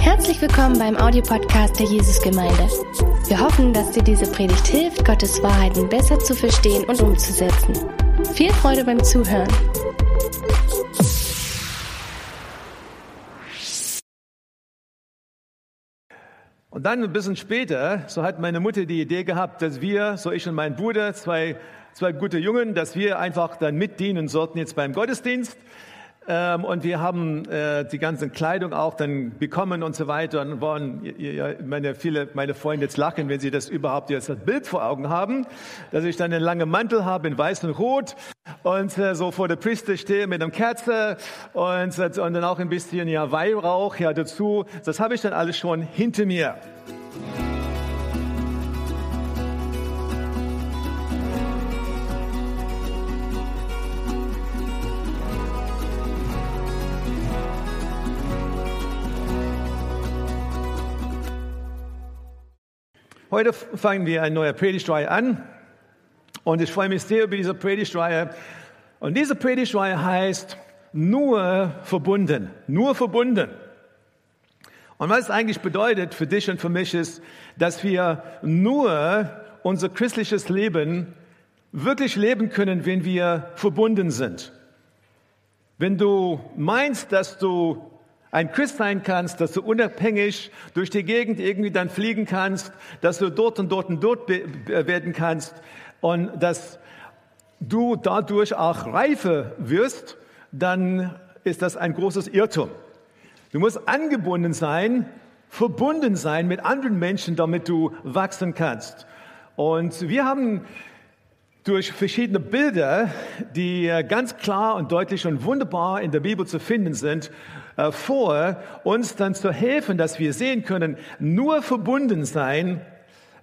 Herzlich willkommen beim Audiopodcast der Jesusgemeinde. Wir hoffen, dass dir diese Predigt hilft, Gottes Wahrheiten besser zu verstehen und umzusetzen. Viel Freude beim Zuhören. Und dann ein bisschen später, so hat meine Mutter die Idee gehabt, dass wir, so ich und mein Bruder, zwei, zwei gute Jungen, dass wir einfach dann mitdienen sollten jetzt beim Gottesdienst. Ähm, und wir haben äh, die ganze Kleidung auch dann bekommen und so weiter. Und ja, meine, viele, meine Freunde jetzt lachen, wenn sie das überhaupt jetzt das Bild vor Augen haben, dass ich dann einen langen Mantel habe in weiß und rot und äh, so vor der Priester stehe mit einem Kerze und, äh, und dann auch ein bisschen ja Weihrauch ja dazu. Das habe ich dann alles schon hinter mir. Heute fangen wir eine neue Predigtreihe an und ich freue mich sehr über diese Predigtreihe. Und diese Predigtreihe heißt nur verbunden, nur verbunden. Und was es eigentlich bedeutet für dich und für mich ist, dass wir nur unser christliches Leben wirklich leben können, wenn wir verbunden sind. Wenn du meinst, dass du ein Christ sein kannst, dass du unabhängig durch die Gegend irgendwie dann fliegen kannst, dass du dort und dort und dort werden kannst und dass du dadurch auch reife wirst, dann ist das ein großes Irrtum. Du musst angebunden sein, verbunden sein mit anderen Menschen, damit du wachsen kannst. Und wir haben durch verschiedene Bilder, die ganz klar und deutlich und wunderbar in der Bibel zu finden sind, äh, vor, uns dann zu helfen, dass wir sehen können, nur verbunden sein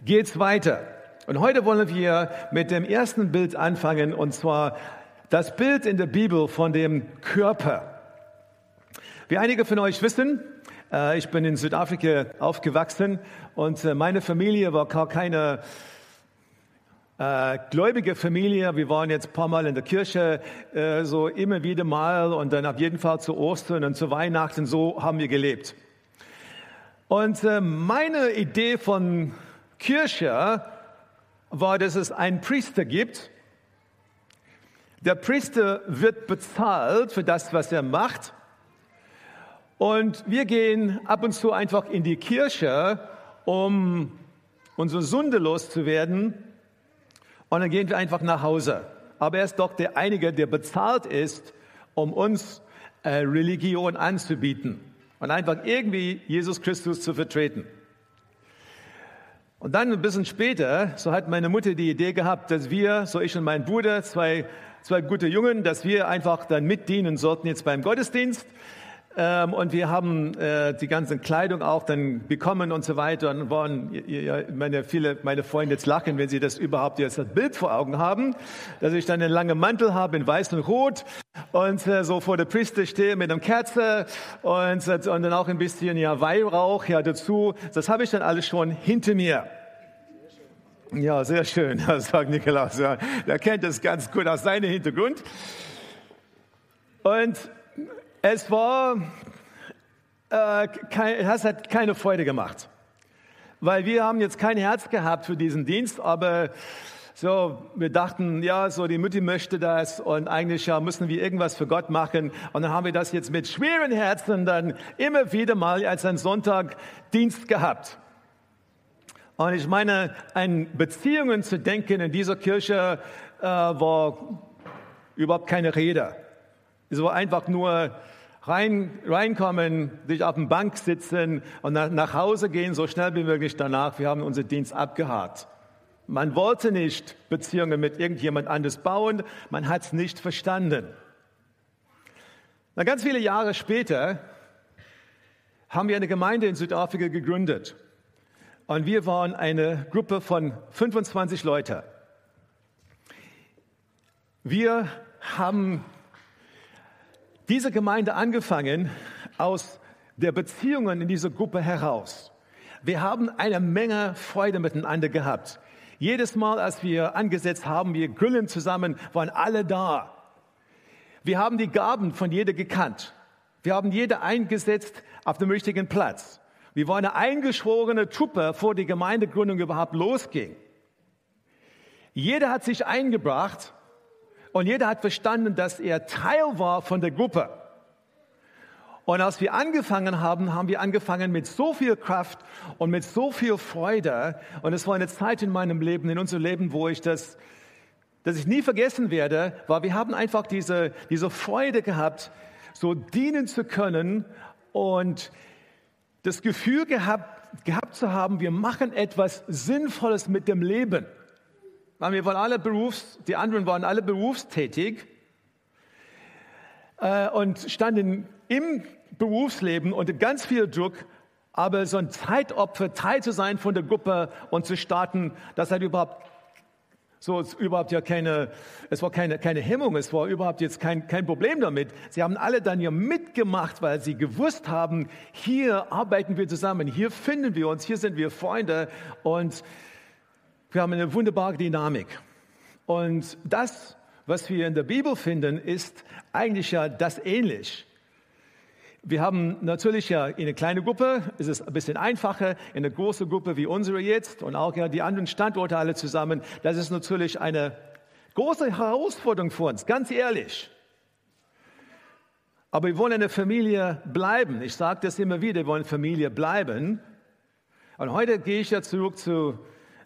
geht's weiter. Und heute wollen wir mit dem ersten Bild anfangen, und zwar das Bild in der Bibel von dem Körper. Wie einige von euch wissen, äh, ich bin in Südafrika aufgewachsen und äh, meine Familie war gar keine äh, gläubige Familie. Wir waren jetzt ein paar Mal in der Kirche, äh, so immer wieder mal und dann auf jeden Fall zu Ostern und zu Weihnachten. So haben wir gelebt. Und äh, meine Idee von Kirche war, dass es einen Priester gibt. Der Priester wird bezahlt für das, was er macht. Und wir gehen ab und zu einfach in die Kirche, um unsere Sünde loszuwerden und dann gehen wir einfach nach Hause. Aber er ist doch der Einige, der bezahlt ist, um uns äh, Religion anzubieten und einfach irgendwie Jesus Christus zu vertreten. Und dann ein bisschen später, so hat meine Mutter die Idee gehabt, dass wir, so ich und mein Bruder, zwei, zwei gute Jungen, dass wir einfach dann mitdienen sollten jetzt beim Gottesdienst. Ähm, und wir haben äh, die ganze Kleidung auch dann bekommen und so weiter. Und waren, ja, meine, viele, meine Freunde jetzt lachen, wenn sie das überhaupt jetzt das Bild vor Augen haben, dass ich dann einen langen Mantel habe in weiß und rot und äh, so vor der Priester stehe mit einem Kerze und, äh, und dann auch ein bisschen ja Weihrauch ja dazu. Das habe ich dann alles schon hinter mir. Ja, sehr schön, sagt Nikolaus. Ja. Der kennt das ganz gut aus seinem Hintergrund. Und es war, äh, kein, hat keine Freude gemacht, weil wir haben jetzt kein Herz gehabt für diesen Dienst, aber so, wir dachten, ja, so die Mutti möchte das und eigentlich ja müssen wir irgendwas für Gott machen. Und dann haben wir das jetzt mit schweren Herzen dann immer wieder mal als ein Sonntagdienst gehabt. Und ich meine, an Beziehungen zu denken in dieser Kirche äh, war überhaupt keine Rede. Es war einfach nur rein, reinkommen, sich auf den Bank sitzen und nach, nach Hause gehen, so schnell wie möglich danach. Wir haben unseren Dienst abgehakt. Man wollte nicht Beziehungen mit irgendjemand anders bauen, man hat es nicht verstanden. Na, ganz viele Jahre später haben wir eine Gemeinde in Südafrika gegründet. Und wir waren eine Gruppe von 25 Leuten. Wir haben diese Gemeinde angefangen aus der Beziehungen in dieser Gruppe heraus. Wir haben eine Menge Freude miteinander gehabt. Jedes Mal, als wir angesetzt haben, wir grillen zusammen, waren alle da. Wir haben die Gaben von jeder gekannt. Wir haben jeder eingesetzt auf dem richtigen Platz. Wir waren eine eingeschworene Truppe, vor die Gemeindegründung überhaupt losging. Jeder hat sich eingebracht und jeder hat verstanden, dass er Teil war von der Gruppe. Und als wir angefangen haben, haben wir angefangen mit so viel Kraft und mit so viel Freude. Und es war eine Zeit in meinem Leben, in unserem Leben, wo ich das, dass ich nie vergessen werde, weil wir haben einfach diese, diese Freude gehabt, so dienen zu können und das Gefühl gehabt, gehabt zu haben, wir machen etwas Sinnvolles mit dem Leben. Wir waren alle Berufs, die anderen waren alle berufstätig äh, und standen im Berufsleben unter ganz viel Druck, aber so ein Zeitopfer, Teil zu sein von der Gruppe und zu starten, das hat überhaupt so überhaupt ja keine, es war keine, keine Hemmung, es war überhaupt jetzt kein, kein Problem damit. Sie haben alle dann ja mitgemacht, weil sie gewusst haben, hier arbeiten wir zusammen, hier finden wir uns, hier sind wir Freunde und wir haben eine wunderbare Dynamik. Und das, was wir in der Bibel finden, ist eigentlich ja das ähnlich. Wir haben natürlich ja in einer kleinen Gruppe, ist es ein bisschen einfacher, in einer großen Gruppe wie unsere jetzt und auch ja die anderen Standorte alle zusammen. Das ist natürlich eine große Herausforderung für uns, ganz ehrlich. Aber wir wollen eine Familie bleiben. Ich sage das immer wieder, wir wollen Familie bleiben. Und heute gehe ich ja zurück zu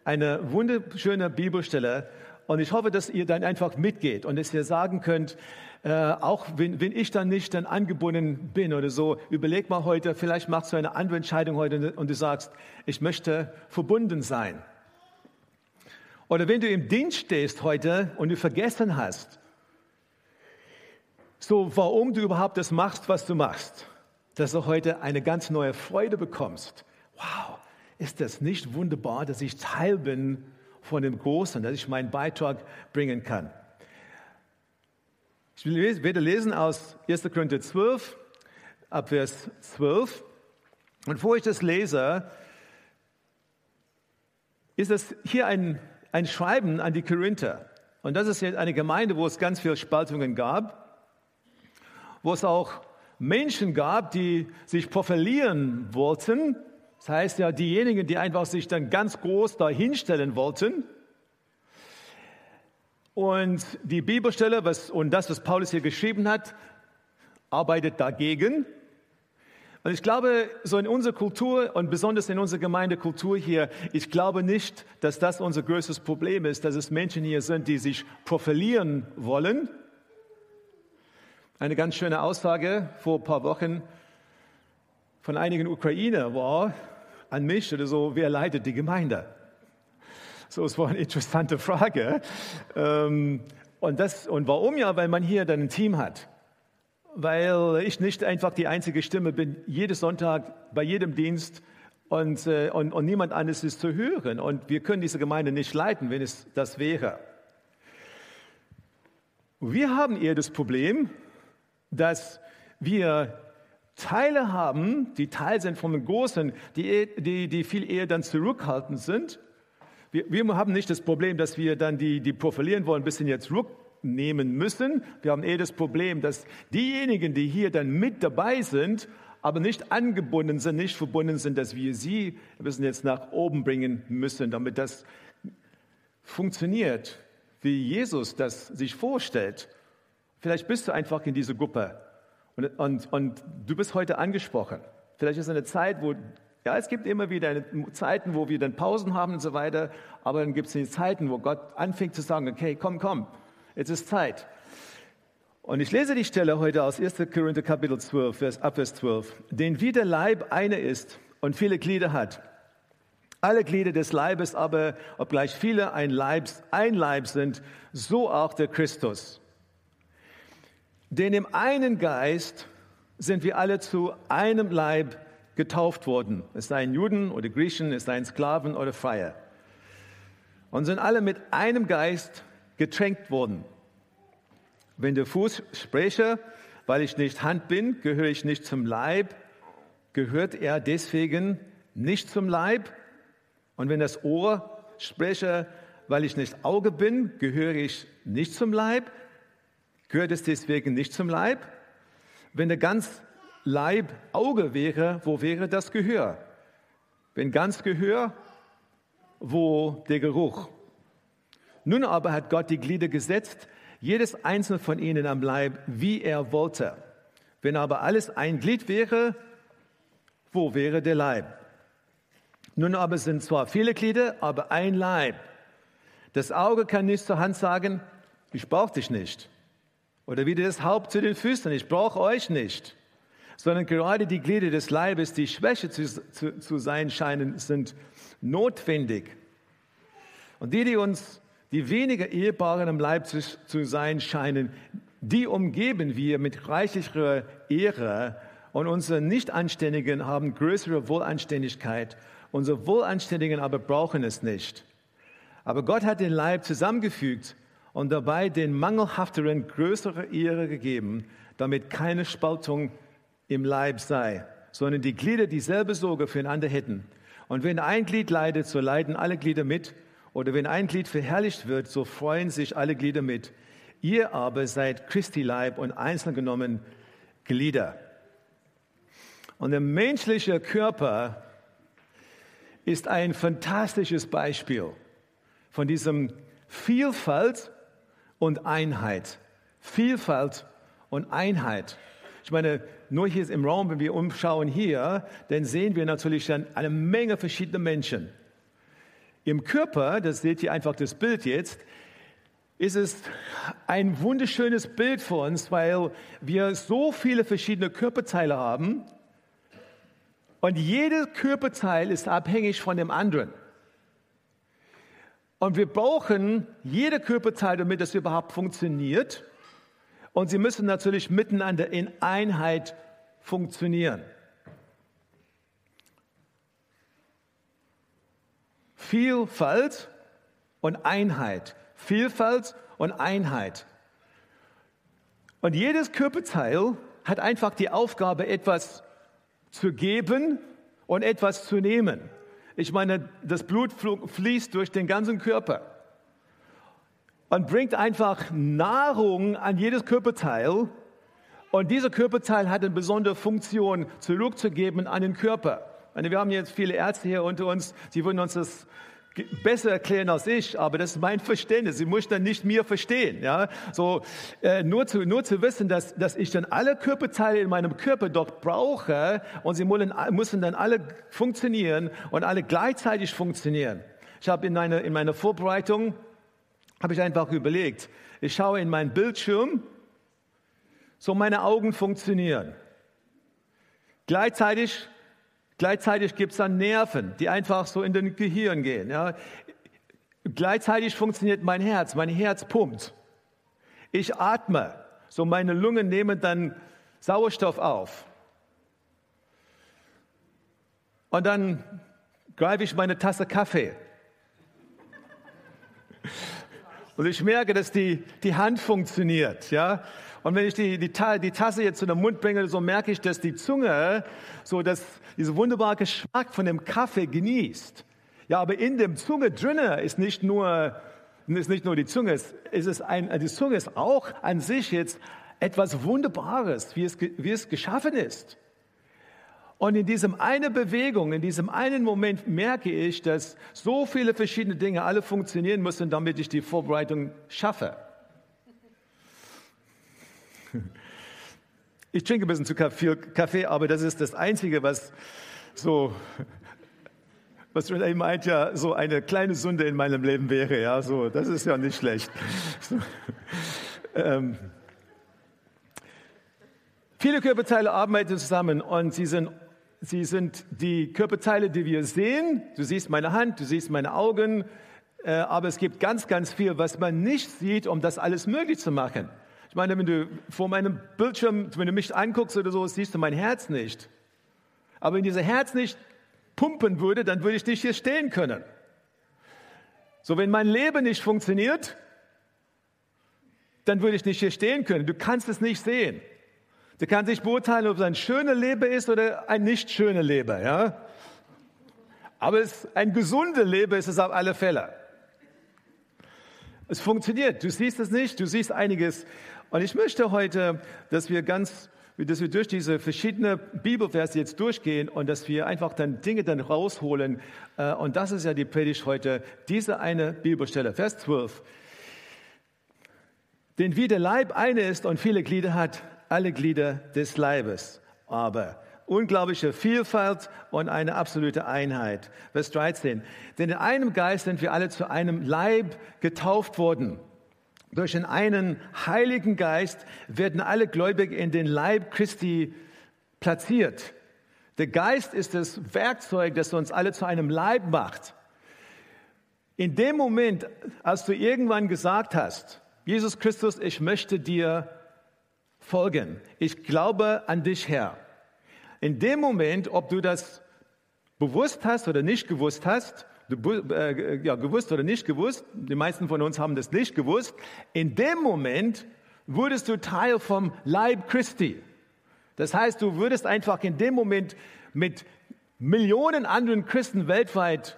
einer wunderschönen Bibelstelle und ich hoffe, dass ihr dann einfach mitgeht und dass ihr sagen könnt, äh, auch wenn, wenn ich dann nicht dann angebunden bin oder so, überleg mal heute, vielleicht machst du eine andere Entscheidung heute und du sagst, ich möchte verbunden sein. Oder wenn du im Dienst stehst heute und du vergessen hast, so warum du überhaupt das machst, was du machst, dass du heute eine ganz neue Freude bekommst. Wow, ist das nicht wunderbar, dass ich Teil bin von dem Großen, dass ich meinen Beitrag bringen kann? Ich werde lesen aus 1. Korinther 12, ab Vers 12. Und bevor ich das lese, ist es hier ein, ein Schreiben an die Korinther. Und das ist jetzt eine Gemeinde, wo es ganz viele Spaltungen gab, wo es auch Menschen gab, die sich profilieren wollten. Das heißt ja, diejenigen, die einfach sich dann ganz groß da hinstellen wollten. Und die Bibelstelle was, und das, was Paulus hier geschrieben hat, arbeitet dagegen. Und ich glaube, so in unserer Kultur und besonders in unserer Gemeindekultur hier, ich glaube nicht, dass das unser größtes Problem ist, dass es Menschen hier sind, die sich profilieren wollen. Eine ganz schöne Aussage vor ein paar Wochen von einigen Ukrainer war an mich oder so, wer leitet die Gemeinde? So, es war eine interessante Frage. Ähm, und, das, und warum ja? Weil man hier dann ein Team hat. Weil ich nicht einfach die einzige Stimme bin, jeden Sonntag bei jedem Dienst und, äh, und, und niemand anderes ist zu hören. Und wir können diese Gemeinde nicht leiten, wenn es das wäre. Wir haben eher das Problem, dass wir Teile haben, die Teil sind von den Großen, die, die, die viel eher dann zurückhaltend sind wir, wir haben nicht das Problem, dass wir dann die, die profilieren wollen, ein bisschen jetzt rücknehmen müssen. Wir haben eher das Problem, dass diejenigen, die hier dann mit dabei sind, aber nicht angebunden sind, nicht verbunden sind, dass wir sie ein bisschen jetzt nach oben bringen müssen, damit das funktioniert, wie Jesus das sich vorstellt. Vielleicht bist du einfach in dieser Gruppe und, und, und du bist heute angesprochen. Vielleicht ist eine Zeit, wo ja, es gibt immer wieder Zeiten, wo wir dann Pausen haben und so weiter, aber dann gibt es die Zeiten, wo Gott anfängt zu sagen, okay, komm, komm, jetzt ist Zeit. Und ich lese die Stelle heute aus 1. Korinther Kapitel 12, Vers, ab Vers 12. Denn wie der Leib eine ist und viele Glieder hat, alle Glieder des Leibes aber, obgleich viele ein, Leibs, ein Leib sind, so auch der Christus. Denn im einen Geist sind wir alle zu einem Leib getauft worden. Es seien Juden oder Griechen, es seien Sklaven oder Freier. Und sind alle mit einem Geist getränkt worden. Wenn der Fuß spreche, weil ich nicht Hand bin, gehöre ich nicht zum Leib, gehört er deswegen nicht zum Leib. Und wenn das Ohr spreche, weil ich nicht Auge bin, gehöre ich nicht zum Leib, gehört es deswegen nicht zum Leib. Wenn der ganz Leib Auge wäre, wo wäre das Gehör? Wenn ganz Gehör, wo der Geruch? Nun aber hat Gott die Glieder gesetzt, jedes einzelne von ihnen am Leib, wie er wollte. Wenn aber alles ein Glied wäre, wo wäre der Leib? Nun aber sind zwar viele Glieder, aber ein Leib. Das Auge kann nicht zur Hand sagen, ich brauche dich nicht. Oder wie das Haupt zu den Füßen, ich brauche euch nicht. Sondern gerade die Glieder des Leibes, die Schwäche zu, zu, zu sein scheinen, sind notwendig. Und die, die uns, die weniger Ehebaren im Leib zu, zu sein scheinen, die umgeben wir mit reichlicher Ehre und unsere Nichtanständigen haben größere Wohlanständigkeit. Unsere Wohlanständigen aber brauchen es nicht. Aber Gott hat den Leib zusammengefügt und dabei den Mangelhafteren größere Ehre gegeben, damit keine Spaltung im Leib sei, sondern die Glieder dieselbe Sorge füreinander hätten. Und wenn ein Glied leidet, so leiden alle Glieder mit. Oder wenn ein Glied verherrlicht wird, so freuen sich alle Glieder mit. Ihr aber seid Christi Leib und einzeln genommen Glieder. Und der menschliche Körper ist ein fantastisches Beispiel von diesem Vielfalt und Einheit. Vielfalt und Einheit. Ich meine, nur hier im Raum, wenn wir umschauen hier, dann sehen wir natürlich dann eine Menge verschiedener Menschen. Im Körper, das seht ihr einfach das Bild jetzt, ist es ein wunderschönes Bild für uns, weil wir so viele verschiedene Körperteile haben und jedes Körperteil ist abhängig von dem anderen. Und wir brauchen jede Körperteil, damit das überhaupt funktioniert. Und sie müssen natürlich miteinander in Einheit funktionieren. Vielfalt und Einheit. Vielfalt und Einheit. Und jedes Körperteil hat einfach die Aufgabe, etwas zu geben und etwas zu nehmen. Ich meine, das Blut fließt durch den ganzen Körper und bringt einfach Nahrung an jedes Körperteil. Und dieser Körperteil hat eine besondere Funktion, zurückzugeben an den Körper. wir haben jetzt viele Ärzte hier unter uns, die würden uns das besser erklären als ich, aber das ist mein Verständnis. Sie muss dann nicht mir verstehen. Ja? So, äh, nur, zu, nur zu wissen, dass, dass ich dann alle Körperteile in meinem Körper dort brauche und sie müssen, müssen dann alle funktionieren und alle gleichzeitig funktionieren. Ich habe in, meine, in meiner Vorbereitung, habe ich einfach überlegt, ich schaue in meinen Bildschirm, so meine Augen funktionieren. Gleichzeitig Gleichzeitig gibt es dann Nerven, die einfach so in den Gehirn gehen. Ja. Gleichzeitig funktioniert mein Herz, mein Herz pumpt. Ich atme, so meine Lungen nehmen dann Sauerstoff auf. Und dann greife ich meine Tasse Kaffee. Und ich merke, dass die, die Hand funktioniert, ja. Und wenn ich die, die, die Tasse jetzt zu dem Mund bringe, so merke ich, dass die Zunge so dass diese wunderbare Geschmack von dem Kaffee genießt. Ja, aber in dem Zunge drinne ist nicht nur, ist nicht nur die Zunge, es ein, die Zunge ist auch an sich jetzt etwas Wunderbares, wie es, wie es geschaffen ist. Und in diesem eine Bewegung, in diesem einen Moment merke ich, dass so viele verschiedene Dinge alle funktionieren müssen, damit ich die Vorbereitung schaffe. Ich trinke ein bisschen zu viel Kaffee, aber das ist das Einzige, was so, was meint, ja, so eine kleine Sünde in meinem Leben wäre. Ja, so, das ist ja nicht schlecht. So, ähm, viele Körperteile arbeiten zusammen und sie sind, sie sind die Körperteile, die wir sehen. Du siehst meine Hand, du siehst meine Augen, äh, aber es gibt ganz, ganz viel, was man nicht sieht, um das alles möglich zu machen. Ich meine, wenn du vor meinem Bildschirm, wenn du mich anguckst oder so, siehst du mein Herz nicht. Aber wenn dieses Herz nicht pumpen würde, dann würde ich nicht hier stehen können. So, wenn mein Leben nicht funktioniert, dann würde ich nicht hier stehen können. Du kannst es nicht sehen. Du kannst nicht beurteilen, ob es ein schöner Leben ist oder ein nicht schöner Leben, ja? Aber es, ein gesunder Leben ist es auf alle Fälle. Es funktioniert. Du siehst es nicht. Du siehst einiges und ich möchte heute, dass wir ganz dass wir durch diese verschiedenen Bibelverse jetzt durchgehen und dass wir einfach dann Dinge dann rausholen. Äh, und das ist ja die Predigt heute, diese eine Bibelstelle, Vers 12. Denn wie der Leib eine ist und viele Glieder hat, alle Glieder des Leibes. Aber unglaubliche Vielfalt und eine absolute Einheit. Vers 13. Denn in einem Geist sind wir alle zu einem Leib getauft worden. Durch den einen Heiligen Geist werden alle Gläubigen in den Leib Christi platziert. Der Geist ist das Werkzeug, das uns alle zu einem Leib macht. In dem Moment, als du irgendwann gesagt hast, Jesus Christus, ich möchte dir folgen, ich glaube an dich, Herr. In dem Moment, ob du das bewusst hast oder nicht gewusst hast, äh, ja, gewusst oder nicht gewusst, die meisten von uns haben das nicht gewusst, in dem Moment wurdest du Teil vom Leib Christi. Das heißt, du würdest einfach in dem Moment mit Millionen anderen Christen weltweit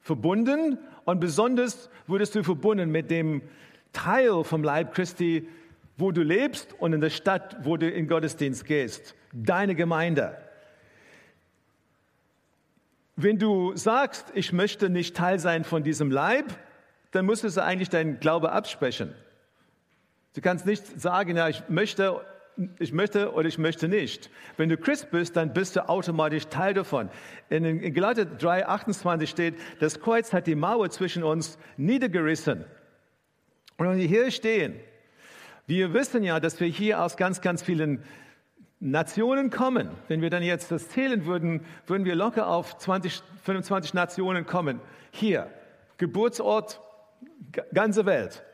verbunden und besonders wurdest du verbunden mit dem Teil vom Leib Christi, wo du lebst und in der Stadt, wo du in Gottesdienst gehst, deine Gemeinde. Wenn du sagst, ich möchte nicht Teil sein von diesem Leib, dann müsstest du eigentlich deinen Glaube absprechen. Du kannst nicht sagen, ja, ich möchte, ich möchte oder ich möchte nicht. Wenn du Christ bist, dann bist du automatisch Teil davon. In, in Galater 3, 28 steht, das Kreuz hat die Mauer zwischen uns niedergerissen. Und wenn wir hier stehen, wir wissen ja, dass wir hier aus ganz, ganz vielen Nationen kommen. Wenn wir dann jetzt das zählen würden, würden wir locker auf 20, 25 Nationen kommen. Hier, Geburtsort, ganze Welt.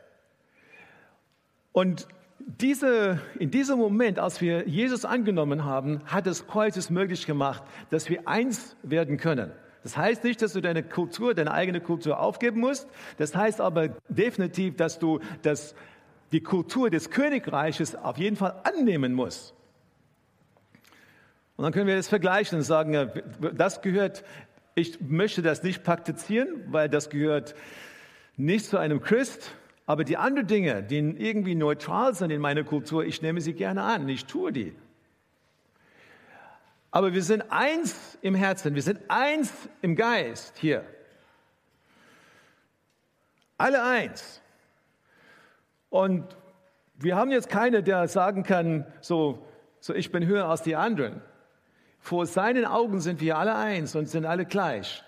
Und diese, in diesem Moment, als wir Jesus angenommen haben, hat das Kreuz es möglich gemacht, dass wir eins werden können. Das heißt nicht, dass du deine Kultur, deine eigene Kultur aufgeben musst. Das heißt aber definitiv, dass du das, die Kultur des Königreiches auf jeden Fall annehmen musst. Und dann können wir das vergleichen und sagen, das gehört, ich möchte das nicht praktizieren, weil das gehört nicht zu einem Christ, aber die anderen Dinge, die irgendwie neutral sind in meiner Kultur, ich nehme sie gerne an, ich tue die. Aber wir sind eins im Herzen, wir sind eins im Geist hier. Alle eins. Und wir haben jetzt keine, der sagen kann, so, so ich bin höher als die anderen. Vor seinen Augen sind wir alle eins und sind alle gleich.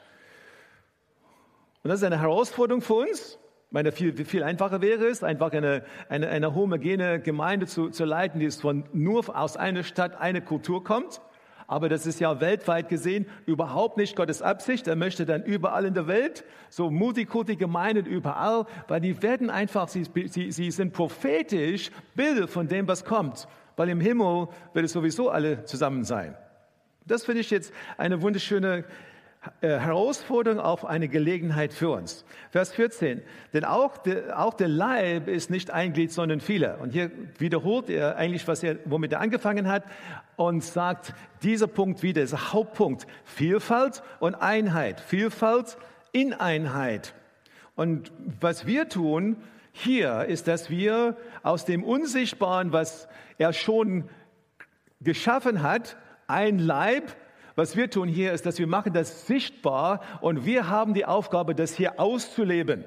Und das ist eine Herausforderung für uns. Ich meine, viel, viel einfacher wäre es, einfach eine, eine, eine homogene Gemeinde zu, zu leiten, die von nur aus einer Stadt, eine Kultur kommt. Aber das ist ja weltweit gesehen überhaupt nicht Gottes Absicht. Er möchte dann überall in der Welt, so Multikulti-Gemeinden überall, weil die werden einfach, sie, sie, sie sind prophetisch Bilder von dem, was kommt. Weil im Himmel wird es sowieso alle zusammen sein. Das finde ich jetzt eine wunderschöne Herausforderung auf eine Gelegenheit für uns. Vers 14. Denn auch der, auch der Leib ist nicht ein Glied, sondern viele. Und hier wiederholt er eigentlich, was er, womit er angefangen hat und sagt dieser Punkt wieder, ist Hauptpunkt. Vielfalt und Einheit. Vielfalt in Einheit. Und was wir tun hier ist, dass wir aus dem Unsichtbaren, was er schon geschaffen hat, ein Leib. Was wir tun hier ist, dass wir machen das sichtbar und wir haben die Aufgabe, das hier auszuleben.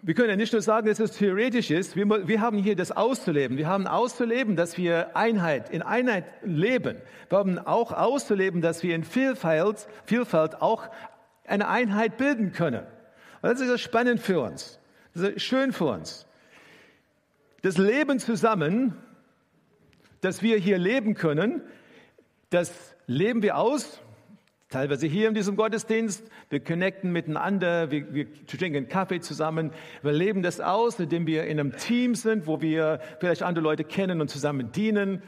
Wir können ja nicht nur sagen, dass es theoretisch ist, wir, wir, haben hier das auszuleben. Wir haben auszuleben, dass wir Einheit, in Einheit leben. Wir haben auch auszuleben, dass wir in Vielfalt, Vielfalt auch eine Einheit bilden können. Und das ist ja spannend für uns. Das ist schön für uns. Das Leben zusammen dass wir hier leben können, das leben wir aus, teilweise hier in diesem Gottesdienst. Wir connecten miteinander, wir, wir trinken Kaffee zusammen. Wir leben das aus, indem wir in einem Team sind, wo wir vielleicht andere Leute kennen und zusammen dienen.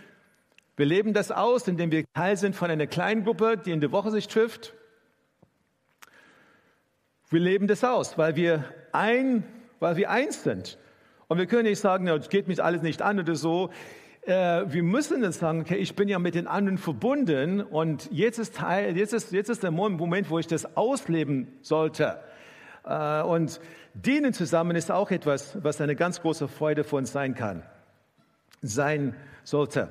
Wir leben das aus, indem wir Teil sind von einer kleinen Gruppe, die in der Woche sich trifft. Wir leben das aus, weil wir ein, weil wir eins sind. Und wir können nicht sagen, es geht mich alles nicht an oder so äh, wir müssen dann sagen, okay, ich bin ja mit den anderen verbunden und jetzt ist, Teil, jetzt ist, jetzt ist der Moment, wo ich das ausleben sollte. Äh, und dienen zusammen ist auch etwas, was eine ganz große Freude für uns sein kann. Sein sollte.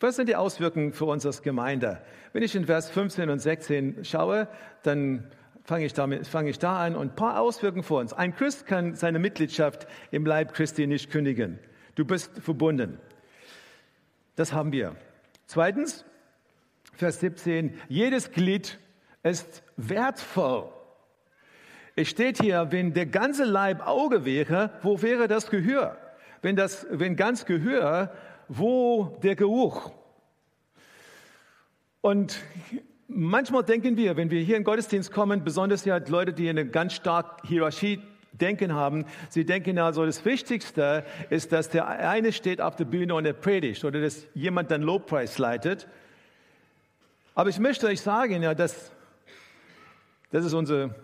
Was sind die Auswirkungen für uns als Gemeinde? Wenn ich in Vers 15 und 16 schaue, dann fange ich, damit, fange ich da an und ein paar Auswirkungen für uns. Ein Christ kann seine Mitgliedschaft im Leib Christi nicht kündigen. Du bist verbunden. Das haben wir. Zweitens, Vers 17, jedes Glied ist wertvoll. Es steht hier, wenn der ganze Leib Auge wäre, wo wäre das Gehör? Wenn, das, wenn ganz Gehör, wo der Geruch? Und manchmal denken wir, wenn wir hier in Gottesdienst kommen, besonders ja Leute, die eine ganz stark Hierarchie denken haben, sie denken also, das Wichtigste ist, dass der eine steht auf der Bühne und er predigt oder dass jemand dann Lobpreis leitet. Aber ich möchte euch sagen, ja, dass das ist unsere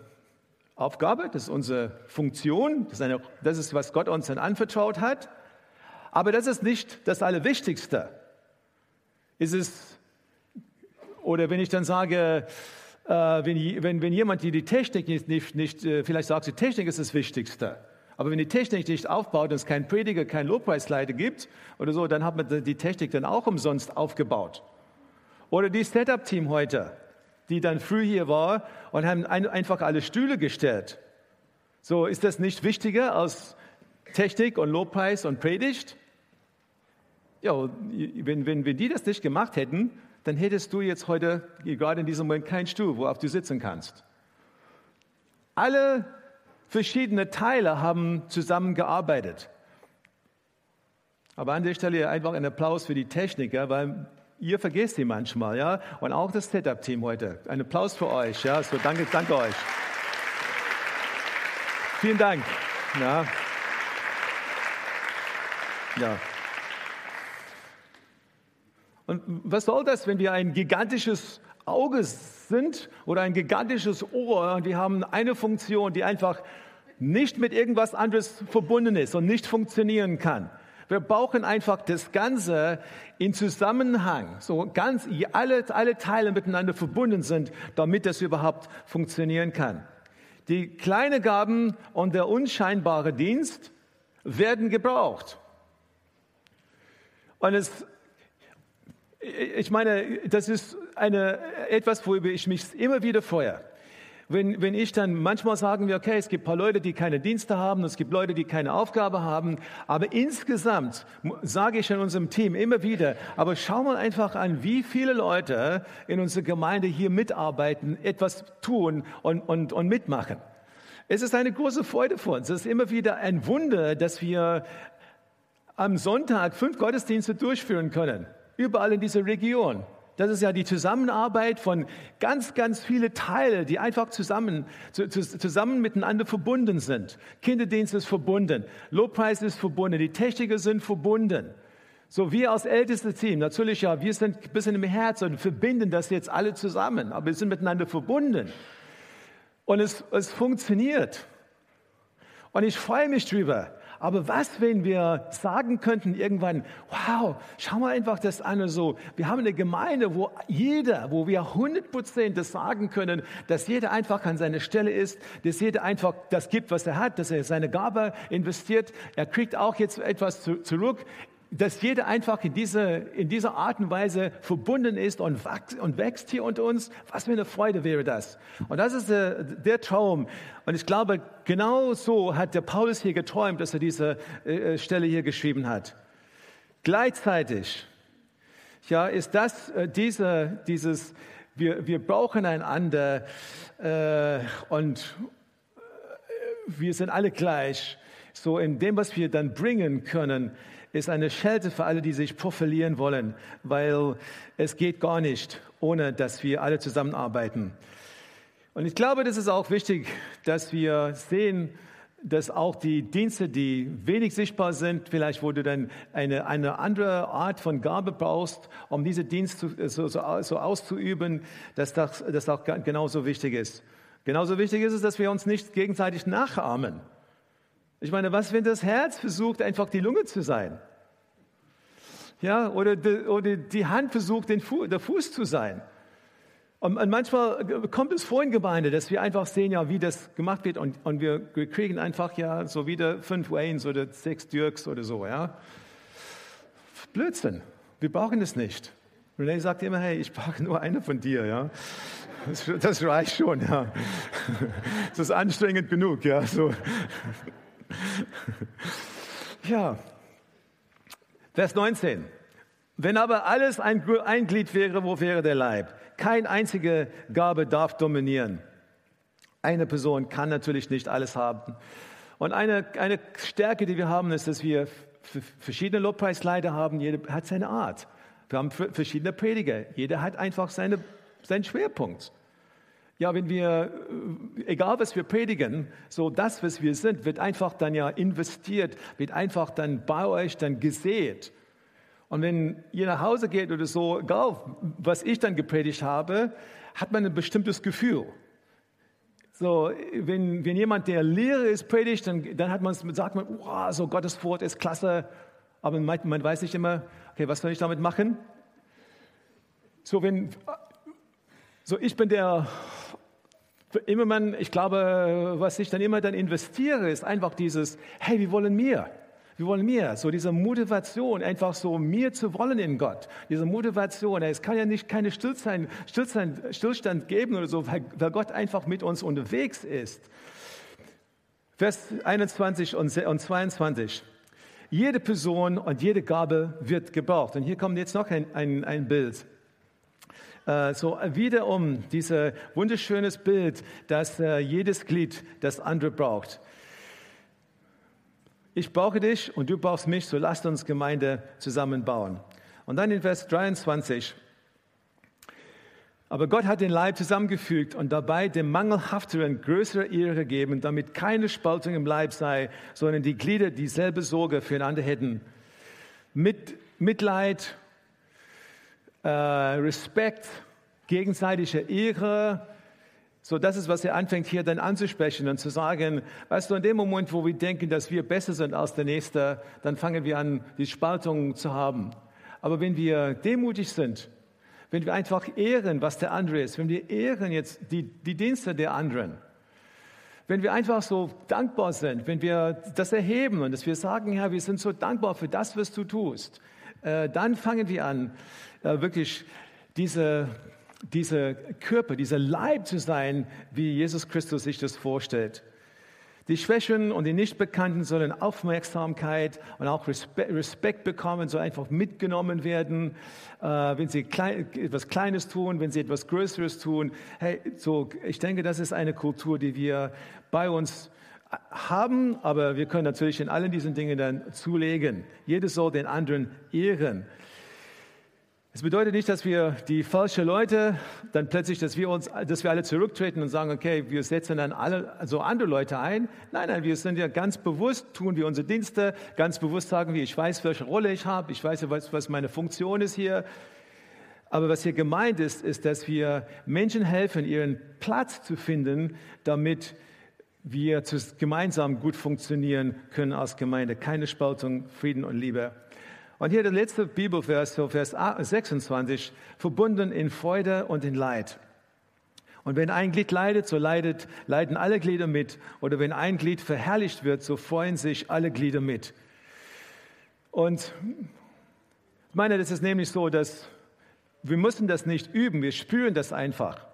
Aufgabe, das ist unsere Funktion, das ist, eine, das ist, was Gott uns dann anvertraut hat. Aber das ist nicht das Allerwichtigste. Ist es, oder wenn ich dann sage, äh, wenn, wenn, wenn jemand die, Technik nicht, nicht, nicht äh, vielleicht sagt, die Technik ist das Wichtigste. Aber wenn die Technik nicht aufbaut und es keinen Prediger, keinen Lobpreisleiter gibt oder so, dann hat man die Technik dann auch umsonst aufgebaut. Oder die Setup-Team heute die dann früh hier war und haben einfach alle Stühle gestellt. So, ist das nicht wichtiger als Technik und Lobpreis und Predigt? Ja, wenn, wenn, wenn die das nicht gemacht hätten, dann hättest du jetzt heute, gerade in diesem Moment, keinen Stuhl, worauf du sitzen kannst. Alle verschiedene Teile haben zusammengearbeitet. Aber an der Stelle einfach ein Applaus für die Techniker, weil Ihr vergesst sie manchmal, ja. Und auch das Setup-Team heute. Ein Applaus für euch, ja. So, danke, danke euch. Vielen Dank. Ja. ja. Und was soll das, wenn wir ein gigantisches Auge sind oder ein gigantisches Ohr und wir haben eine Funktion, die einfach nicht mit irgendwas anderes verbunden ist und nicht funktionieren kann? Wir brauchen einfach das Ganze in Zusammenhang, so ganz alle, alle Teile miteinander verbunden sind, damit das überhaupt funktionieren kann. Die kleinen Gaben und der unscheinbare Dienst werden gebraucht. Und es, ich meine, das ist eine, etwas, worüber ich mich immer wieder freue wenn, wenn ich dann manchmal sagen wir, okay, es gibt ein paar Leute, die keine Dienste haben, es gibt Leute, die keine Aufgabe haben, aber insgesamt sage ich in unserem Team immer wieder, aber schau mal einfach an, wie viele Leute in unserer Gemeinde hier mitarbeiten, etwas tun und, und, und mitmachen. Es ist eine große Freude für uns. Es ist immer wieder ein Wunder, dass wir am Sonntag fünf Gottesdienste durchführen können, überall in dieser Region. Das ist ja die Zusammenarbeit von ganz, ganz viele Teile, die einfach zusammen, zusammen miteinander verbunden sind. Kinderdienst ist verbunden, Lobpreis ist verbunden, die Techniker sind verbunden. So wir als ältestes Team, natürlich ja, wir sind ein bisschen im Herz und verbinden das jetzt alle zusammen, aber wir sind miteinander verbunden. Und es, es funktioniert. Und ich freue mich drüber. Aber was, wenn wir sagen könnten irgendwann, wow, schau mal einfach das an, so, wir haben eine Gemeinde, wo jeder, wo wir 100 Prozent das sagen können, dass jeder einfach an seiner Stelle ist, dass jeder einfach das gibt, was er hat, dass er seine Gabe investiert. Er kriegt auch jetzt etwas zurück dass jeder einfach in, diese, in dieser Art und Weise verbunden ist und, wächst, und wächst hier unter uns. Was für eine Freude wäre das. Und das ist der, der Traum. Und ich glaube, genau so hat der Paulus hier geträumt, dass er diese äh, äh Stelle hier geschrieben hat. Gleichzeitig ja, ist das äh, diese, dieses, wir, wir brauchen einander äh, und äh, wir sind alle gleich. So in dem, was wir dann bringen können, ist eine Schelte für alle, die sich profilieren wollen, weil es geht gar nicht, ohne dass wir alle zusammenarbeiten. Und ich glaube, das ist auch wichtig, dass wir sehen, dass auch die Dienste, die wenig sichtbar sind, vielleicht wo du dann eine, eine andere Art von Gabe brauchst, um diese Dienste so, so, so auszuüben, dass das, das auch genauso wichtig ist. Genauso wichtig ist es, dass wir uns nicht gegenseitig nachahmen. Ich meine, was, wenn das Herz versucht, einfach die Lunge zu sein? Ja, oder die, oder die Hand versucht, Fu der Fuß zu sein. Und, und manchmal kommt es vor in Gemeinde, dass wir einfach sehen, ja, wie das gemacht wird und, und wir, wir kriegen einfach ja so wieder fünf Waynes oder sechs Dirks oder so, ja. Blödsinn. Wir brauchen es nicht. René sagt immer, hey, ich brauche nur eine von dir, ja. Das, das reicht schon, ja. Das ist anstrengend genug, ja. So. Ja. Vers 19. Wenn aber alles ein, ein Glied wäre, wo wäre der Leib? Kein einzige Gabe darf dominieren. Eine Person kann natürlich nicht alles haben. Und eine, eine Stärke, die wir haben, ist, dass wir verschiedene Lobpreisleiter haben. Jeder hat seine Art. Wir haben verschiedene Prediger. Jeder hat einfach seine, seinen Schwerpunkt. Ja, wenn wir, äh, egal was wir predigen, so das, was wir sind, wird einfach dann ja investiert, wird einfach dann bei euch dann gesät. Und wenn ihr nach Hause geht oder so, egal was ich dann gepredigt habe, hat man ein bestimmtes Gefühl. So, wenn, wenn jemand, der Lehrer ist, predigt, dann, dann hat man, sagt man, oh, so Gottes Wort ist klasse, aber man, man weiß nicht immer, okay, was soll ich damit machen? So, wenn, so ich bin der immer man, ich glaube, was ich dann immer dann investiere, ist einfach dieses, hey, wir wollen mehr. Wir wollen mehr. So diese Motivation, einfach so mehr zu wollen in Gott. Diese Motivation. Es kann ja nicht keine Stillstand, Stillstand, Stillstand geben oder so, weil, weil Gott einfach mit uns unterwegs ist. Vers 21 und 22. Jede Person und jede Gabe wird gebraucht. Und hier kommt jetzt noch ein, ein, ein Bild. Äh, so wiederum dieses wunderschönes Bild, dass äh, jedes Glied das andere braucht. Ich brauche dich und du brauchst mich, so lasst uns Gemeinde zusammenbauen. Und dann in Vers 23. Aber Gott hat den Leib zusammengefügt und dabei dem Mangelhafteren größere Ehre gegeben, damit keine Spaltung im Leib sei, sondern die Glieder dieselbe Sorge füreinander hätten. Mit Mitleid äh, Respekt, gegenseitige Ehre. So, das ist, was er anfängt hier dann anzusprechen und zu sagen, weißt du, in dem Moment, wo wir denken, dass wir besser sind als der Nächste, dann fangen wir an, die Spaltung zu haben. Aber wenn wir demutig sind, wenn wir einfach ehren, was der andere ist, wenn wir ehren jetzt die, die Dienste der anderen, wenn wir einfach so dankbar sind, wenn wir das erheben und dass wir sagen, Herr, wir sind so dankbar für das, was du tust, äh, dann fangen wir an, äh, wirklich diese, diese Körper, dieser Leib zu sein, wie Jesus Christus sich das vorstellt. Die Schwächen und die Nichtbekannten sollen Aufmerksamkeit und auch Respekt bekommen, so einfach mitgenommen werden, äh, wenn sie klein, etwas Kleines tun, wenn sie etwas Größeres tun. Hey, so, ich denke, das ist eine Kultur, die wir bei uns haben, aber wir können natürlich in allen diesen Dingen dann zulegen. Jeder soll den anderen ehren. Es bedeutet nicht, dass wir die falschen Leute dann plötzlich, dass wir uns, dass wir alle zurücktreten und sagen, okay, wir setzen dann alle so andere Leute ein. Nein, nein, wir sind ja ganz bewusst, tun wir unsere Dienste, ganz bewusst sagen wir, ich weiß, welche Rolle ich habe, ich weiß, was, was meine Funktion ist hier. Aber was hier gemeint ist, ist, dass wir Menschen helfen, ihren Platz zu finden, damit wir gemeinsam gut funktionieren können als Gemeinde. Keine Spaltung, Frieden und Liebe. Und hier der letzte Bibelvers, Vers 26, verbunden in Freude und in Leid. Und wenn ein Glied leidet, so leidet, leiden alle Glieder mit. Oder wenn ein Glied verherrlicht wird, so freuen sich alle Glieder mit. Und ich meine, das ist nämlich so, dass wir müssen das nicht üben, wir spüren das einfach.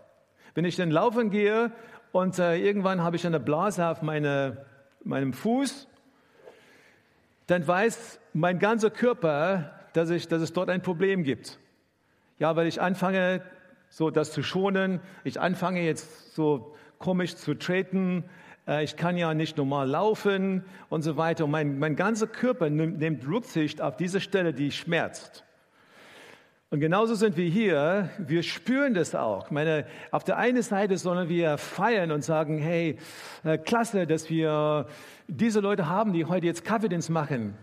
Wenn ich dann laufen gehe und äh, irgendwann habe ich eine Blase auf meine, meinem Fuß dann weiß mein ganzer Körper, dass, ich, dass es dort ein Problem gibt. Ja, weil ich anfange, so das zu schonen. Ich anfange jetzt so komisch zu treten. Äh, ich kann ja nicht normal laufen und so weiter. Und mein, mein ganzer Körper nimmt, nimmt Rücksicht auf diese Stelle, die schmerzt. Und genauso sind wir hier. Wir spüren das auch. Ich meine, auf der einen Seite sollen wir feiern und sagen, hey, äh, klasse, dass wir diese Leute haben, die heute jetzt Kaffeedienst machen.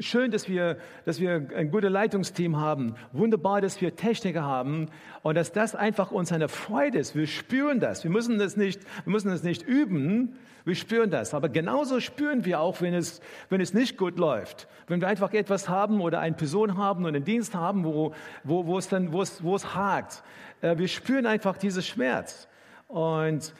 Schön, dass wir, dass wir ein gutes Leitungsteam haben. Wunderbar, dass wir Techniker haben und dass das einfach uns eine Freude ist. Wir spüren das. Wir müssen das nicht, wir müssen das nicht üben. Wir spüren das. Aber genauso spüren wir auch, wenn es, wenn es nicht gut läuft. Wenn wir einfach etwas haben oder eine Person haben und einen Dienst haben, wo, wo, wo es dann, wo es, wo es hakt. Äh, wir spüren einfach diesen Schmerz. Und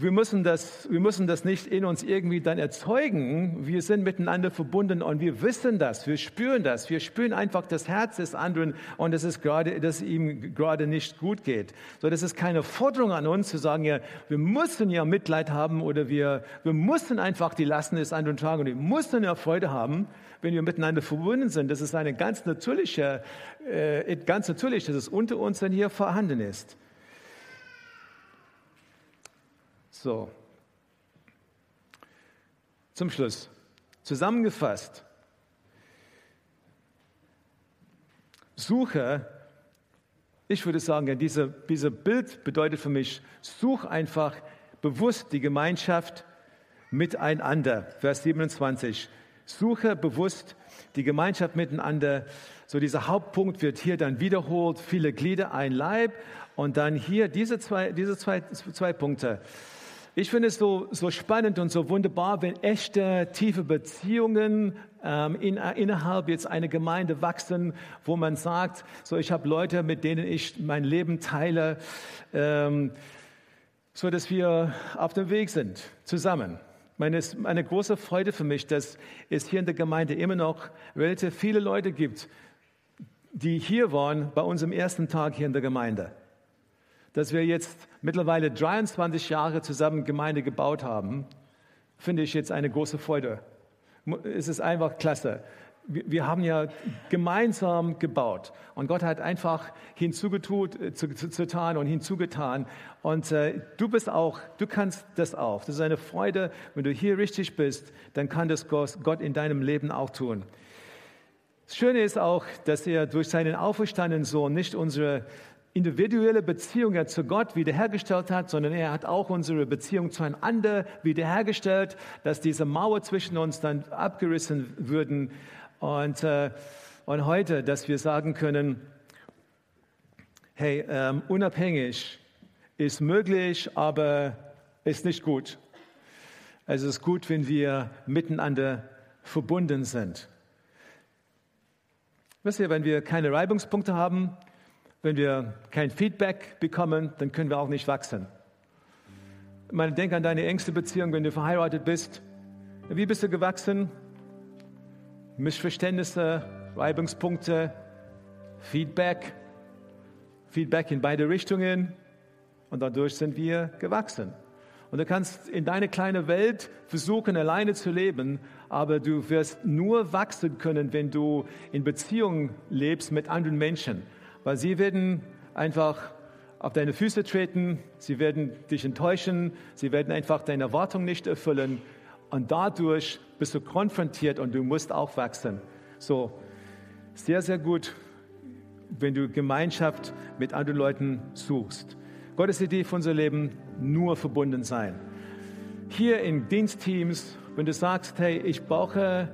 wir müssen, das, wir müssen das nicht in uns irgendwie dann erzeugen. Wir sind miteinander verbunden und wir wissen das, wir spüren das. Wir spüren einfach das Herz des anderen und es gerade, dass ihm gerade nicht gut geht. So, das ist keine Forderung an uns zu sagen, ja, wir müssen ja Mitleid haben oder wir, wir müssen einfach die Lasten des anderen tragen und wir müssen ja Freude haben, wenn wir miteinander verbunden sind. Das ist eine ganz natürliche, äh, ganz natürlich, dass es unter uns dann hier vorhanden ist. So. Zum Schluss. Zusammengefasst. Suche, ich würde sagen, ja, diese, diese Bild bedeutet für mich, such einfach bewusst die Gemeinschaft miteinander. Vers 27. Suche bewusst die Gemeinschaft miteinander. So dieser Hauptpunkt wird hier dann wiederholt. Viele Glieder, ein Leib. Und dann hier diese zwei, diese zwei, zwei Punkte. Ich finde es so, so spannend und so wunderbar, wenn echte, tiefe Beziehungen ähm, in, innerhalb jetzt einer Gemeinde wachsen, wo man sagt, so ich habe Leute, mit denen ich mein Leben teile, ähm, so dass wir auf dem Weg sind, zusammen. Meine, es ist eine große Freude für mich, dass es hier in der Gemeinde immer noch relativ viele Leute gibt, die hier waren bei unserem ersten Tag hier in der Gemeinde dass wir jetzt mittlerweile 23 Jahre zusammen Gemeinde gebaut haben, finde ich jetzt eine große Freude. Es ist einfach klasse. Wir haben ja gemeinsam gebaut und Gott hat einfach hinzugetut, äh, und hinzugetan. Und äh, du bist auch, du kannst das auch. Das ist eine Freude. Wenn du hier richtig bist, dann kann das Gott in deinem Leben auch tun. Das Schöne ist auch, dass er durch seinen auferstandenen Sohn nicht unsere individuelle Beziehung zu Gott wiederhergestellt hat, sondern er hat auch unsere Beziehung zueinander wiederhergestellt, dass diese Mauer zwischen uns dann abgerissen würden. Und, äh, und heute, dass wir sagen können, hey, ähm, unabhängig ist möglich, aber ist nicht gut. Es ist gut, wenn wir miteinander verbunden sind. Wisst ihr, wenn wir keine Reibungspunkte haben, wenn wir kein Feedback bekommen, dann können wir auch nicht wachsen. Ich meine, denk an deine engste Beziehung, wenn du verheiratet bist. Wie bist du gewachsen? Missverständnisse, Reibungspunkte, Feedback, Feedback in beide Richtungen und dadurch sind wir gewachsen. Und du kannst in deine kleine Welt versuchen, alleine zu leben, aber du wirst nur wachsen können, wenn du in Beziehung lebst mit anderen Menschen weil sie werden einfach auf deine Füße treten, sie werden dich enttäuschen, sie werden einfach deine Erwartung nicht erfüllen und dadurch bist du konfrontiert und du musst auch wachsen. So, sehr, sehr gut, wenn du Gemeinschaft mit anderen Leuten suchst. Gottes Idee für unser Leben, nur verbunden sein. Hier in Dienstteams, wenn du sagst, hey, ich brauche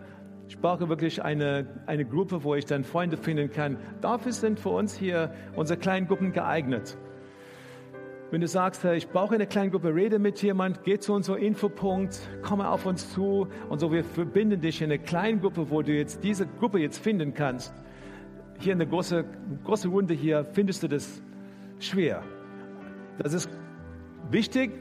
ich brauche wirklich eine, eine Gruppe, wo ich dann Freunde finden kann. Dafür sind für uns hier unsere kleinen Gruppen geeignet. Wenn du sagst, ich brauche eine kleine Gruppe, rede mit jemand, geh zu unserem Infopunkt, komme auf uns zu und so, wir verbinden dich in eine kleine Gruppe, wo du jetzt diese Gruppe jetzt finden kannst. Hier in der großen große Runde hier findest du das schwer. Das ist wichtig,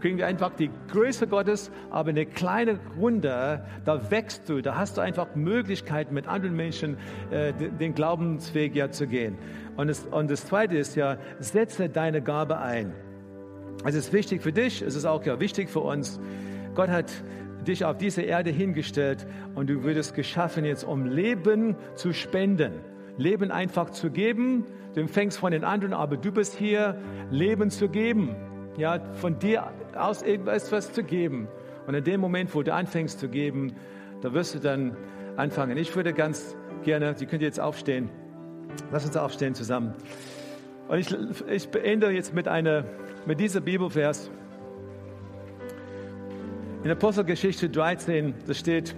kriegen wir einfach die Größe Gottes, aber eine kleine Runde, da wächst du, da hast du einfach Möglichkeiten, mit anderen Menschen äh, den Glaubensweg ja zu gehen. Und das, und das Zweite ist ja, setze deine Gabe ein. Es ist wichtig für dich, es ist auch ja wichtig für uns. Gott hat dich auf diese Erde hingestellt und du würdest geschaffen jetzt, um Leben zu spenden. Leben einfach zu geben. Du empfängst von den anderen, aber du bist hier, Leben zu geben. Ja, von dir aus etwas zu geben. Und in dem Moment, wo du anfängst zu geben, da wirst du dann anfangen. Ich würde ganz gerne, Sie können jetzt aufstehen. Lass uns aufstehen zusammen. Und ich, ich beende jetzt mit, einer, mit dieser Bibelvers. In Apostelgeschichte 13, da steht,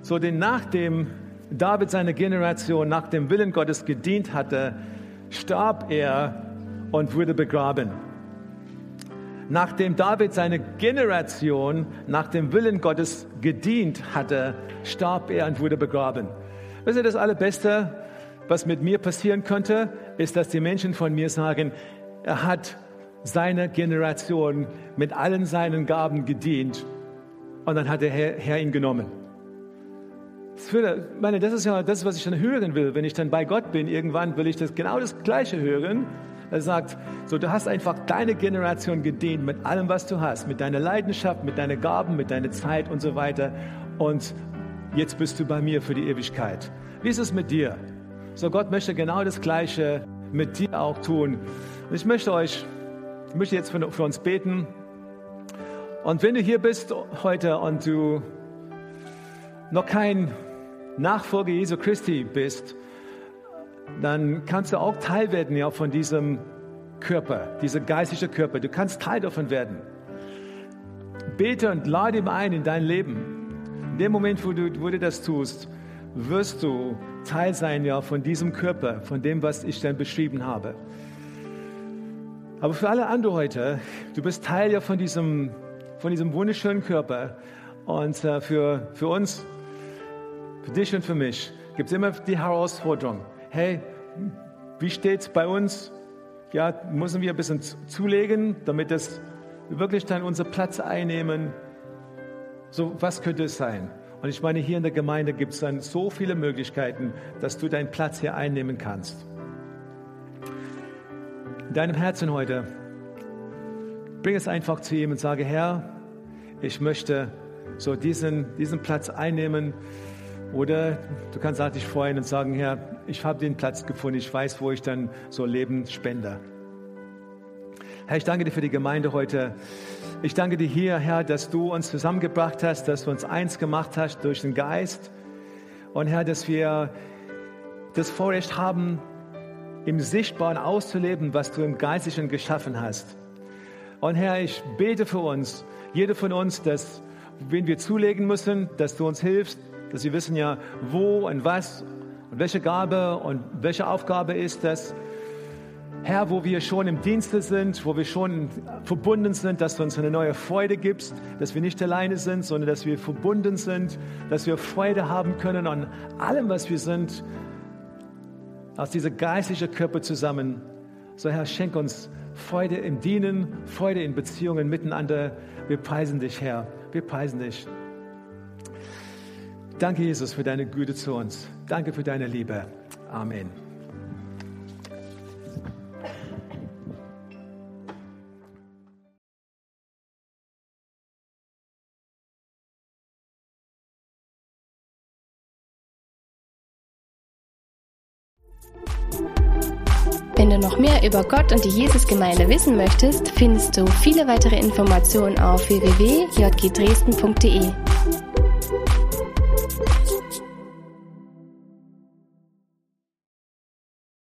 so den nachdem David seine Generation nach dem Willen Gottes gedient hatte, starb er und wurde begraben. Nachdem David seine Generation nach dem Willen Gottes gedient hatte, starb er und wurde begraben. Wisst ihr, das Allerbeste, was mit mir passieren könnte, ist, dass die Menschen von mir sagen, er hat seine Generation mit allen seinen Gaben gedient und dann hat der Herr, Herr ihn genommen. Das, würde, meine, das ist ja das, was ich dann hören will. Wenn ich dann bei Gott bin, irgendwann will ich das genau das Gleiche hören. Er sagt, so du hast einfach deine Generation gedient mit allem, was du hast, mit deiner Leidenschaft, mit deinen Gaben, mit deiner Zeit und so weiter. Und jetzt bist du bei mir für die Ewigkeit. Wie ist es mit dir? So Gott möchte genau das Gleiche mit dir auch tun. Und ich möchte euch, ich möchte jetzt für, für uns beten. Und wenn du hier bist heute und du noch kein Nachfolger Jesu Christi bist, dann kannst du auch Teil werden ja, von diesem Körper, dieser geistliche Körper. Du kannst Teil davon werden. Bete und lade ihm ein in dein Leben. In dem Moment, wo du, wo du das tust, wirst du Teil sein ja, von diesem Körper, von dem, was ich dann beschrieben habe. Aber für alle anderen heute, du bist Teil ja von diesem, von diesem wunderschönen Körper. Und äh, für, für uns für dich und für mich gibt es immer die Herausforderung, hey, wie steht es bei uns? Ja, müssen wir ein bisschen zulegen, damit es wirklich dann unseren Platz einnehmen? So, was könnte es sein? Und ich meine, hier in der Gemeinde gibt es dann so viele Möglichkeiten, dass du deinen Platz hier einnehmen kannst. In deinem Herzen heute, bring es einfach zu ihm und sage, Herr, ich möchte so diesen, diesen Platz einnehmen, oder du kannst auch dich freuen und sagen, Herr, ich habe den Platz gefunden, ich weiß, wo ich dann so Leben spende. Herr, ich danke dir für die Gemeinde heute. Ich danke dir hier, Herr, dass du uns zusammengebracht hast, dass du uns eins gemacht hast durch den Geist. Und Herr, dass wir das Vorrecht haben, im Sichtbaren auszuleben, was du im Geistlichen geschaffen hast. Und Herr, ich bete für uns, jeder von uns, dass, wenn wir zulegen müssen, dass du uns hilfst, dass wir wissen ja, wo und was und welche Gabe und welche Aufgabe ist das. Herr, wo wir schon im Dienste sind, wo wir schon verbunden sind, dass du uns eine neue Freude gibst, dass wir nicht alleine sind, sondern dass wir verbunden sind, dass wir Freude haben können an allem, was wir sind, aus dieser geistlichen Körper zusammen. So Herr, schenk uns Freude im Dienen, Freude in Beziehungen miteinander. Wir preisen dich, Herr. Wir preisen dich. Danke, Jesus, für deine Güte zu uns. Danke für deine Liebe. Amen. Wenn du noch mehr über Gott und die Jesusgemeinde wissen möchtest, findest du viele weitere Informationen auf www.jgdresden.de.